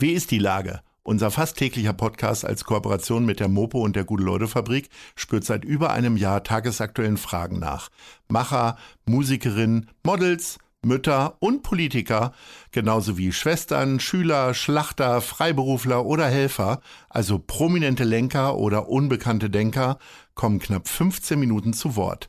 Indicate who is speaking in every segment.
Speaker 1: Wie ist die Lage? Unser fast täglicher Podcast als Kooperation mit der Mopo und der Gute-Leute-Fabrik spürt seit über einem Jahr tagesaktuellen Fragen nach. Macher, Musikerin, Models, Mütter und Politiker, genauso wie Schwestern, Schüler, Schlachter, Freiberufler oder Helfer, also prominente Lenker oder unbekannte Denker, kommen knapp 15 Minuten zu Wort.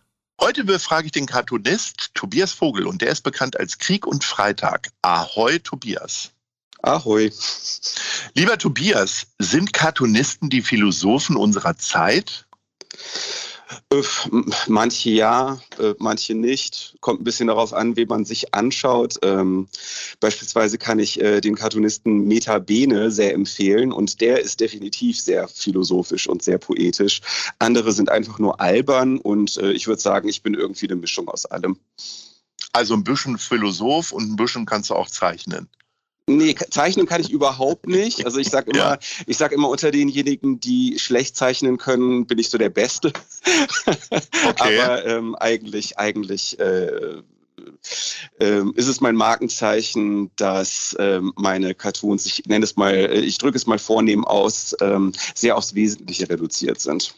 Speaker 1: Heute befrage ich den Cartoonist Tobias Vogel und der ist bekannt als Krieg und Freitag. Ahoi, Tobias.
Speaker 2: Ahoi.
Speaker 1: Lieber Tobias, sind Cartoonisten die Philosophen unserer Zeit?
Speaker 2: Äh, manche ja, äh, manche nicht. Kommt ein bisschen darauf an, wie man sich anschaut. Ähm, beispielsweise kann ich äh, den Cartoonisten Meta Bene sehr empfehlen und der ist definitiv sehr philosophisch und sehr poetisch. Andere sind einfach nur albern und äh, ich würde sagen, ich bin irgendwie eine Mischung aus allem.
Speaker 1: Also ein bisschen Philosoph und ein bisschen kannst du auch zeichnen.
Speaker 2: Nee, zeichnen kann ich überhaupt nicht. Also ich sage immer, ja. ich sage immer unter denjenigen, die schlecht zeichnen können, bin ich so der Beste. Okay. Aber ähm, eigentlich, eigentlich äh, äh, ist es mein Markenzeichen, dass ähm, meine Cartoons, ich nenne es mal, äh, ich drücke es mal vornehm aus, ähm, sehr aufs Wesentliche reduziert sind.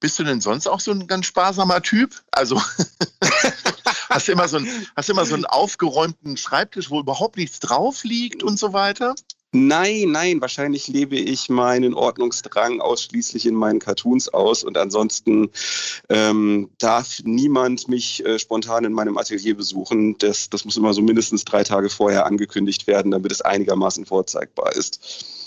Speaker 1: Bist du denn sonst auch so ein ganz sparsamer Typ? Also Hast du immer so einen, hast immer so einen aufgeräumten Schreibtisch, wo überhaupt nichts drauf liegt und so weiter?
Speaker 2: Nein, nein, wahrscheinlich lebe ich meinen Ordnungsdrang ausschließlich in meinen Cartoons aus und ansonsten ähm, darf niemand mich äh, spontan in meinem Atelier besuchen. Das, das muss immer so mindestens drei Tage vorher angekündigt werden, damit es einigermaßen vorzeigbar ist.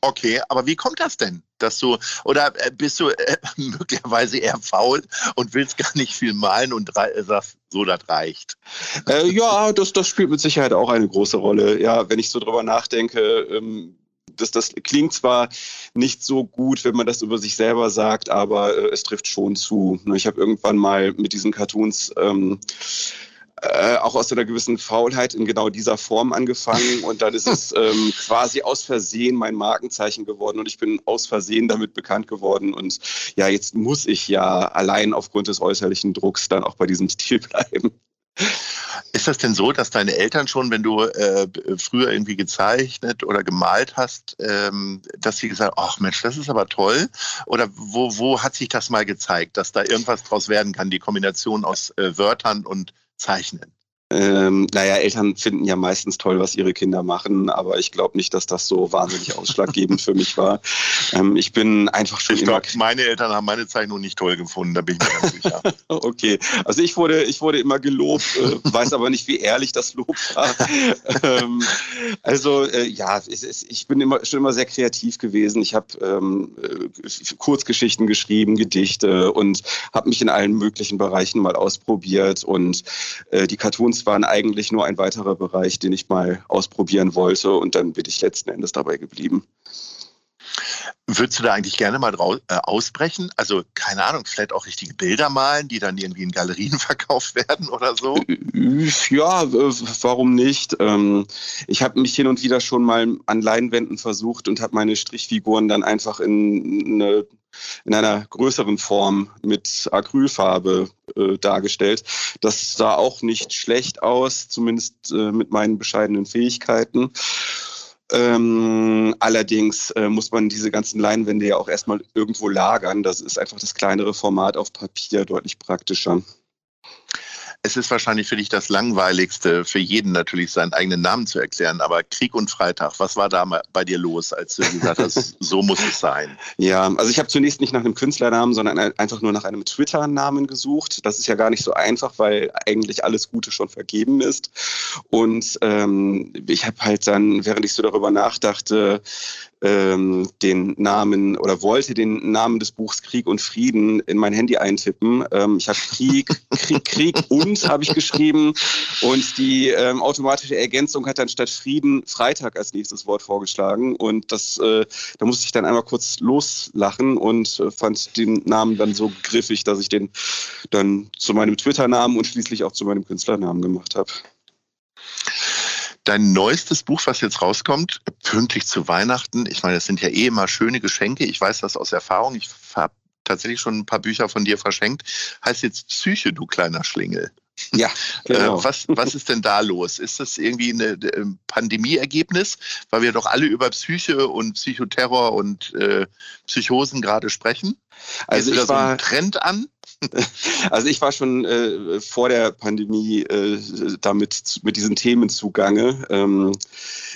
Speaker 1: Okay, aber wie kommt das denn, dass du oder äh, bist du äh, möglicherweise eher faul und willst gar nicht viel malen und äh, sagst, so das reicht?
Speaker 2: Äh, ja, das, das spielt mit Sicherheit auch eine große Rolle. Ja, wenn ich so drüber nachdenke, ähm, das, das klingt zwar nicht so gut, wenn man das über sich selber sagt, aber äh, es trifft schon zu. Ich habe irgendwann mal mit diesen Cartoons ähm, äh, auch aus einer gewissen Faulheit in genau dieser Form angefangen und dann ist es ähm, quasi aus Versehen mein Markenzeichen geworden und ich bin aus Versehen damit bekannt geworden und ja, jetzt muss ich ja allein aufgrund des äußerlichen Drucks dann auch bei diesem Stil bleiben.
Speaker 1: Ist das denn so, dass deine Eltern schon, wenn du äh, früher irgendwie gezeichnet oder gemalt hast, ähm, dass sie gesagt haben, ach Mensch, das ist aber toll? Oder wo, wo hat sich das mal gezeigt, dass da irgendwas draus werden kann, die Kombination aus äh, Wörtern und zeichnen?
Speaker 2: Ähm, naja, Eltern finden ja meistens toll, was ihre Kinder machen, aber ich glaube nicht, dass das so wahnsinnig ausschlaggebend für mich war. Ähm, ich bin einfach schon
Speaker 1: ich immer. Glaub, meine Eltern haben meine Zeichnung nicht toll gefunden, da bin ich mir ganz sicher.
Speaker 2: okay, also ich wurde, ich wurde immer gelobt, äh, weiß aber nicht, wie ehrlich das Lob war. ähm, also äh, ja, ich, ich, bin immer, schon immer sehr kreativ gewesen. Ich habe ähm, äh, Kurzgeschichten geschrieben, Gedichte und habe mich in allen möglichen Bereichen mal ausprobiert und äh, die Cartoons Kunst waren eigentlich nur ein weiterer Bereich, den ich mal ausprobieren wollte und dann bin ich letzten Endes dabei geblieben.
Speaker 1: Würdest du da eigentlich gerne mal äh, ausbrechen? Also, keine Ahnung, vielleicht auch richtige Bilder malen, die dann irgendwie in Galerien verkauft werden oder so?
Speaker 2: Ja, warum nicht? Ähm, ich habe mich hin und wieder schon mal an Leinwänden versucht und habe meine Strichfiguren dann einfach in, eine, in einer größeren Form mit Acrylfarbe äh, dargestellt. Das sah auch nicht schlecht aus, zumindest äh, mit meinen bescheidenen Fähigkeiten. Ähm, allerdings äh, muss man diese ganzen Leinwände ja auch erstmal irgendwo lagern. Das ist einfach das kleinere Format auf Papier deutlich praktischer.
Speaker 1: Es ist wahrscheinlich für dich das Langweiligste, für jeden natürlich seinen eigenen Namen zu erklären. Aber Krieg und Freitag, was war da bei dir los, als du gesagt hast, so muss es sein?
Speaker 2: Ja, also ich habe zunächst nicht nach einem Künstlernamen, sondern einfach nur nach einem Twitter-Namen gesucht. Das ist ja gar nicht so einfach, weil eigentlich alles Gute schon vergeben ist. Und ähm, ich habe halt dann, während ich so darüber nachdachte, ähm, den Namen oder wollte den Namen des Buchs Krieg und Frieden in mein Handy eintippen. Ähm, ich habe Krieg, Krieg, Krieg und habe ich geschrieben. Und die ähm, automatische Ergänzung hat dann statt Frieden Freitag als nächstes Wort vorgeschlagen. Und das, äh, da musste ich dann einmal kurz loslachen und äh, fand den Namen dann so griffig, dass ich den dann zu meinem Twitter-Namen und schließlich auch zu meinem Künstlernamen gemacht habe
Speaker 1: dein neuestes Buch, was jetzt rauskommt, pünktlich zu Weihnachten. Ich meine, es sind ja eh immer schöne Geschenke. Ich weiß das aus Erfahrung. Ich habe tatsächlich schon ein paar Bücher von dir verschenkt. Heißt jetzt Psyche, du kleiner Schlingel. Ja, genau. Äh, was, was ist denn da los? Ist das irgendwie ein äh, Pandemieergebnis, weil wir doch alle über Psyche und Psychoterror und äh, Psychosen gerade sprechen? Also ich da so Trend an?
Speaker 2: Also ich war schon äh, vor der Pandemie äh, damit mit diesen Themen zugange. Ähm,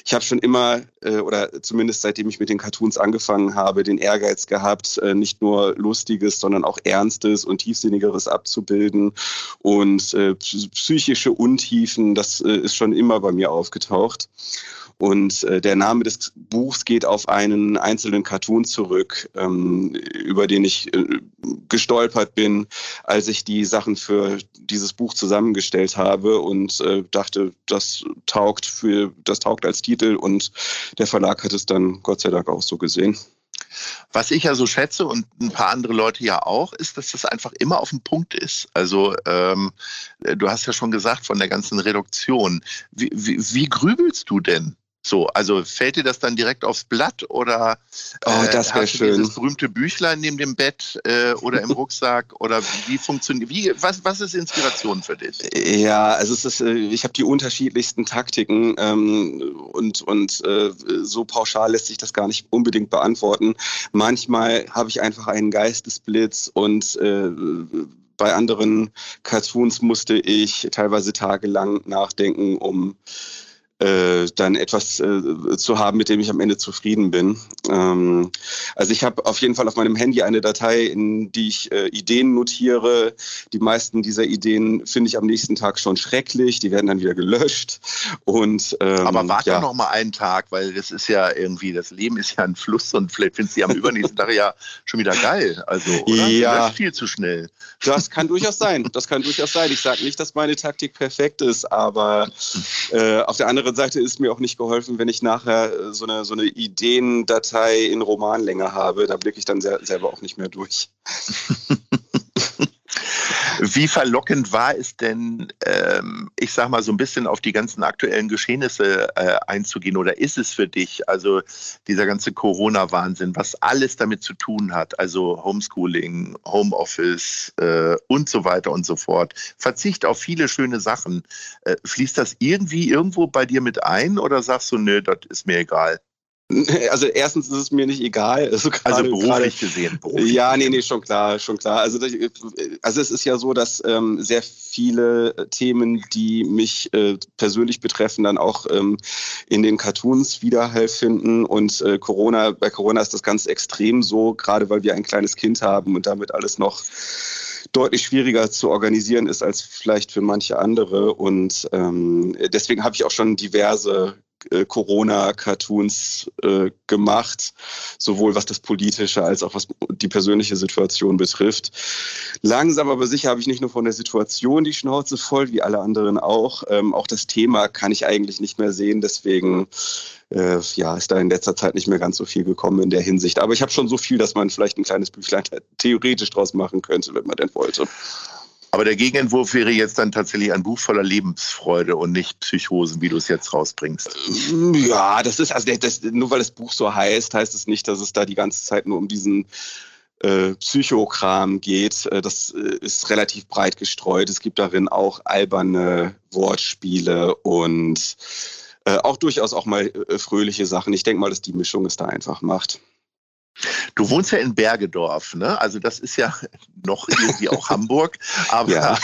Speaker 2: ich habe schon immer äh, oder zumindest seitdem ich mit den Cartoons angefangen habe, den Ehrgeiz gehabt, äh, nicht nur lustiges, sondern auch ernstes und tiefsinnigeres abzubilden und äh, psychische Untiefen. Das äh, ist schon immer bei mir aufgetaucht. Und äh, der Name des Buchs geht auf einen einzelnen Cartoon zurück, ähm, über den ich äh, gestolpert bin, als ich die Sachen für dieses Buch zusammengestellt habe und äh, dachte, das taugt für, das taugt als Titel und der Verlag hat es dann Gott sei Dank auch so gesehen.
Speaker 1: Was ich ja so schätze und ein paar andere Leute ja auch, ist, dass das einfach immer auf dem Punkt ist. Also ähm, du hast ja schon gesagt von der ganzen Reduktion. Wie, wie, wie grübelst du denn? So, also fällt dir das dann direkt aufs Blatt oder
Speaker 2: oh, das äh, hast du schön. dieses
Speaker 1: berühmte Büchlein neben dem Bett äh, oder im Rucksack oder wie funktioniert, wie, was, was ist Inspiration für dich?
Speaker 2: Ja, also es ist, äh, ich habe die unterschiedlichsten Taktiken ähm, und, und äh, so pauschal lässt sich das gar nicht unbedingt beantworten. Manchmal habe ich einfach einen Geistesblitz und äh, bei anderen Cartoons musste ich teilweise tagelang nachdenken, um äh, dann etwas äh, zu haben, mit dem ich am Ende zufrieden bin. Ähm, also ich habe auf jeden Fall auf meinem Handy eine Datei, in die ich äh, Ideen notiere. Die meisten dieser Ideen finde ich am nächsten Tag schon schrecklich. Die werden dann wieder gelöscht. Und,
Speaker 1: ähm, Aber warte ja. noch mal einen Tag, weil das ist ja irgendwie, das Leben ist ja ein Fluss und vielleicht findest du die am übernächsten Tag ja schon wieder geil. Also, oder? Ja. viel zu schnell.
Speaker 2: Das kann durchaus sein. Das kann durchaus sein. Ich sage nicht, dass meine Taktik perfekt ist, aber äh, auf der anderen Seite ist mir auch nicht geholfen, wenn ich nachher äh, so eine, so eine Ideendatei in Romanlänge habe. Da blicke ich dann selber auch nicht mehr durch.
Speaker 1: Wie verlockend war es denn, ähm, ich sag mal, so ein bisschen auf die ganzen aktuellen Geschehnisse äh, einzugehen? Oder ist es für dich, also dieser ganze Corona-Wahnsinn, was alles damit zu tun hat, also Homeschooling, Homeoffice äh, und so weiter und so fort, Verzicht auf viele schöne Sachen, äh, fließt das irgendwie irgendwo bei dir mit ein oder sagst du, nö, das ist mir egal?
Speaker 2: Also erstens ist es mir nicht egal.
Speaker 1: Also, also beruflich grade, gesehen.
Speaker 2: Beruflich ja, nee, nee, schon klar, schon klar. Also, also es ist ja so, dass ähm, sehr viele Themen, die mich äh, persönlich betreffen, dann auch ähm, in den Cartoons Widerhall finden. Und äh, Corona, bei Corona ist das ganz extrem so, gerade weil wir ein kleines Kind haben und damit alles noch deutlich schwieriger zu organisieren ist als vielleicht für manche andere. Und ähm, deswegen habe ich auch schon diverse äh, Corona-Cartoons äh, gemacht, sowohl was das Politische als auch was die persönliche Situation betrifft. Langsam aber sicher habe ich nicht nur von der Situation die Schnauze voll, wie alle anderen auch. Ähm, auch das Thema kann ich eigentlich nicht mehr sehen. Deswegen äh, ja, ist da in letzter Zeit nicht mehr ganz so viel gekommen in der Hinsicht. Aber ich habe schon so viel, dass man vielleicht ein kleines Büchlein theoretisch draus machen könnte, wenn man denn wollte.
Speaker 1: Aber der Gegenentwurf wäre jetzt dann tatsächlich ein Buch voller Lebensfreude und nicht Psychosen, wie du es jetzt rausbringst.
Speaker 2: Ja, das ist, also das, nur weil das Buch so heißt, heißt es nicht, dass es da die ganze Zeit nur um diesen äh, Psychokram geht. Äh, das äh, ist relativ breit gestreut. Es gibt darin auch alberne Wortspiele und äh, auch durchaus auch mal äh, fröhliche Sachen. Ich denke mal, dass die Mischung es da einfach macht.
Speaker 1: Du wohnst ja in Bergedorf, ne? Also das ist ja noch irgendwie auch Hamburg, aber,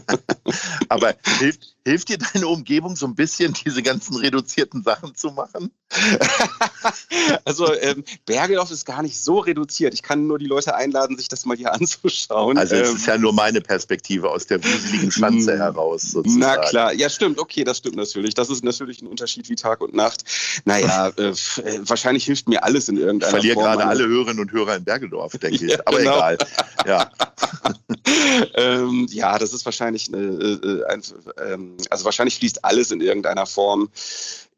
Speaker 1: aber hilft, hilft dir deine Umgebung so ein bisschen, diese ganzen reduzierten Sachen zu machen?
Speaker 2: also ähm, Bergedorf ist gar nicht so reduziert. Ich kann nur die Leute einladen, sich das mal hier anzuschauen.
Speaker 1: Also es ähm, ist ja nur meine Perspektive aus der wuseligen Schanze heraus. Sozusagen.
Speaker 2: Na klar, ja stimmt, okay, das stimmt natürlich. Das ist natürlich ein Unterschied wie Tag und Nacht. Naja, äh, äh, wahrscheinlich hilft mir alles in irgendeiner
Speaker 1: Form. Verliere gerade alle Hörerinnen und Hörer in Bergedorf, denke ich. Ja, Aber genau. egal. Ja.
Speaker 2: ähm, ja, das ist wahrscheinlich, eine, äh, ein, ähm, also wahrscheinlich fließt alles in irgendeiner Form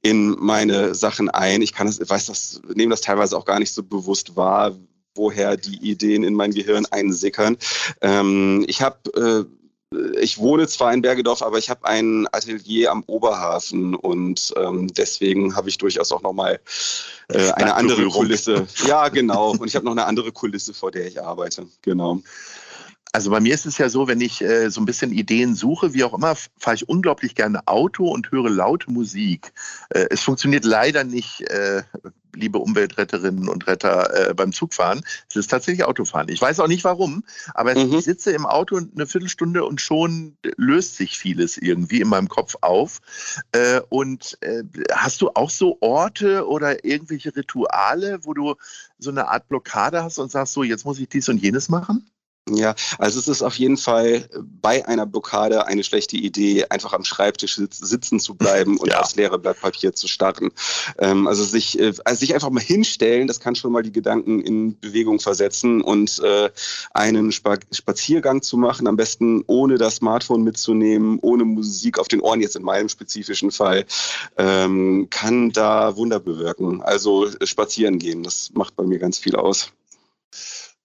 Speaker 2: in meine Sachen ein. Ich kann das, weiß das, nehme das teilweise auch gar nicht so bewusst wahr, woher die Ideen in mein Gehirn einsickern. Ähm, ich habe äh, ich wohne zwar in Bergedorf, aber ich habe ein Atelier am Oberhafen und ähm, deswegen habe ich durchaus auch nochmal äh, eine andere Kulisse. Ja, genau. Und ich habe noch eine andere Kulisse, vor der ich arbeite. Genau.
Speaker 1: Also bei mir ist es ja so, wenn ich äh, so ein bisschen Ideen suche, wie auch immer, fahre ich unglaublich gerne Auto und höre laute Musik. Äh, es funktioniert leider nicht, äh, liebe Umweltretterinnen und Retter, äh, beim Zugfahren. Es ist tatsächlich Autofahren. Ich weiß auch nicht warum, aber mhm. ich sitze im Auto eine Viertelstunde und schon löst sich vieles irgendwie in meinem Kopf auf. Äh, und äh, hast du auch so Orte oder irgendwelche Rituale, wo du so eine Art Blockade hast und sagst, so, jetzt muss ich dies und jenes machen?
Speaker 2: Ja, also es ist auf jeden Fall bei einer Blockade eine schlechte Idee, einfach am Schreibtisch sitzen zu bleiben und ja. aufs leere Blatt Papier zu starren. Ähm, also sich, äh, also sich einfach mal hinstellen, das kann schon mal die Gedanken in Bewegung versetzen und äh, einen Spa Spaziergang zu machen, am besten ohne das Smartphone mitzunehmen, ohne Musik auf den Ohren, jetzt in meinem spezifischen Fall, ähm, kann da Wunder bewirken. Also äh, spazieren gehen, das macht bei mir ganz viel aus.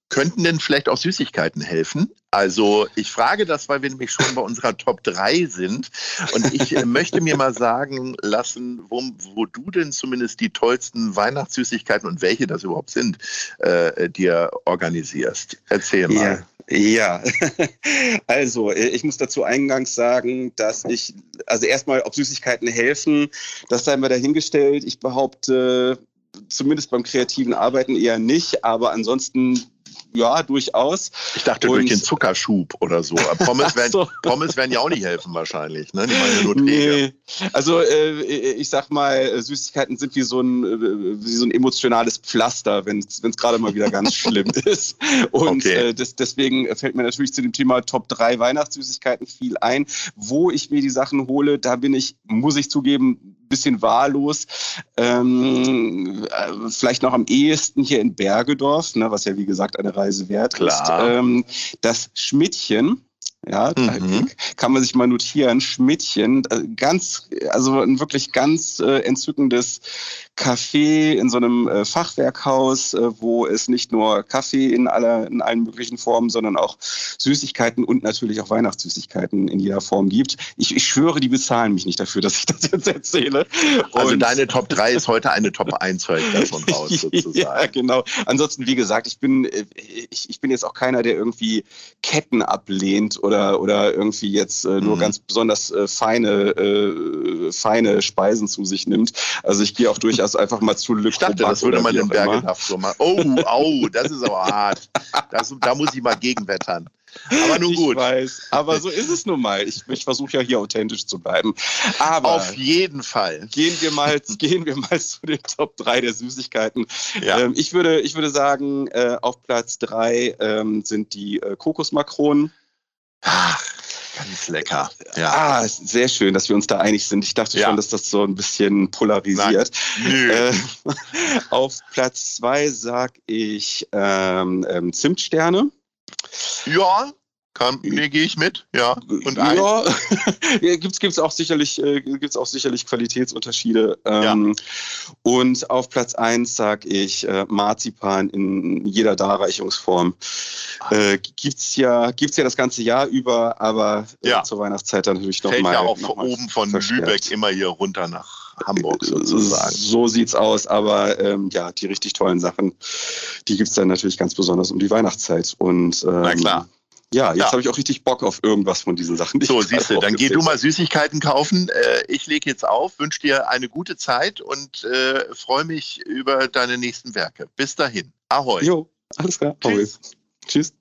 Speaker 1: Könnten denn vielleicht auch Süßigkeiten helfen? Also ich frage das, weil wir nämlich schon bei unserer Top 3 sind. Und ich äh, möchte mir mal sagen lassen, wo, wo, du denn zumindest die tollsten Weihnachtssüßigkeiten und welche das überhaupt sind, äh, dir organisierst. Erzähl mal.
Speaker 2: Ja. Ja, also äh, ich muss dazu eingangs sagen, dass ich, also erstmal, ob Süßigkeiten helfen, das sei mal dahingestellt. Ich behaupte, zumindest beim kreativen Arbeiten eher nicht, aber ansonsten ja, durchaus.
Speaker 1: Ich dachte und, durch den Zuckerschub oder so. Pommes werden, so. Pommes werden ja auch nicht helfen wahrscheinlich. Ne? Die
Speaker 2: meine nur nee. Also äh, ich sag mal, Süßigkeiten sind wie so ein, wie so ein emotionales Pflaster, wenn es gerade mal wieder ganz schlimm ist. Und okay. äh, das, deswegen fällt mir natürlich zu dem Thema Top 3 Weihnachtssüßigkeiten viel ein. Wo ich mir die Sachen hole, da bin ich, muss ich zugeben, bisschen wahllos. Ähm, äh, vielleicht noch am ehesten hier in Bergedorf, ne, was ja wie gesagt eine Reise wert Klar. ist. Ähm, das Schmidtchen. Ja, mhm. kann man sich mal notieren. Schmidtchen, äh, ganz, also ein wirklich ganz äh, entzückendes Café in so einem äh, Fachwerkhaus, äh, wo es nicht nur Kaffee in, aller, in allen möglichen Formen, sondern auch Süßigkeiten und natürlich auch Weihnachtssüßigkeiten in jeder Form gibt. Ich, ich schwöre, die bezahlen mich nicht dafür, dass ich das jetzt erzähle.
Speaker 1: Also und also deine Top 3 ist heute eine Top 1, höre ich davon raus, sozusagen. ja,
Speaker 2: genau. Ansonsten, wie gesagt, ich bin, äh, ich, ich bin jetzt auch keiner, der irgendwie Ketten ablehnt oder, oder irgendwie jetzt äh, nur mhm. ganz besonders äh, feine, äh, feine Speisen zu sich nimmt. Also ich gehe auch durchaus das einfach mal zu
Speaker 1: Lück. Ich dachte, das würde man in Bergenhaft so machen. Oh, au, das ist aber hart. Das, da muss ich mal gegenwettern.
Speaker 2: Aber nun gut. Ich weiß, aber so ist es nun mal. Ich, ich versuche ja hier authentisch zu bleiben. Aber
Speaker 1: auf jeden Fall.
Speaker 2: Gehen wir mal, gehen wir mal zu den Top 3 der Süßigkeiten. Ja. Ähm, ich, würde, ich würde sagen, äh, auf Platz 3 ähm, sind die äh, Kokosmakronen.
Speaker 1: Ach, Ganz lecker.
Speaker 2: Ja. Ah, sehr schön, dass wir uns da einig sind. Ich dachte ja. schon, dass das so ein bisschen polarisiert. Äh, auf Platz zwei sag ich ähm, ähm, Zimtsterne.
Speaker 1: Ja, kann, nee, gehe ich mit, ja.
Speaker 2: Und ja, gibt es auch sicherlich, äh, gibt's auch sicherlich Qualitätsunterschiede. Ähm, ja. Und auf Platz 1 sage ich äh, Marzipan in jeder Darreichungsform. Äh, gibt es ja, gibt's ja das ganze Jahr über, aber äh, ja. zur Weihnachtszeit dann natürlich noch Fällt mal.
Speaker 1: ja auch noch oben von verstärkt. Lübeck immer hier runter nach Hamburg
Speaker 2: äh, sozusagen. So sieht's aus, aber ähm, ja, die richtig tollen Sachen, die gibt es dann natürlich ganz besonders um die Weihnachtszeit. Und ähm,
Speaker 1: Na klar.
Speaker 2: Ja, jetzt ja. habe ich auch richtig Bock auf irgendwas von diesen Sachen.
Speaker 1: So, siehst du, dann geh du mal Süßigkeiten kaufen. Äh, ich lege jetzt auf, wünsche dir eine gute Zeit und äh, freue mich über deine nächsten Werke. Bis dahin. Ahoi.
Speaker 2: Jo, alles klar.
Speaker 1: Tschüss.
Speaker 2: Tschüss.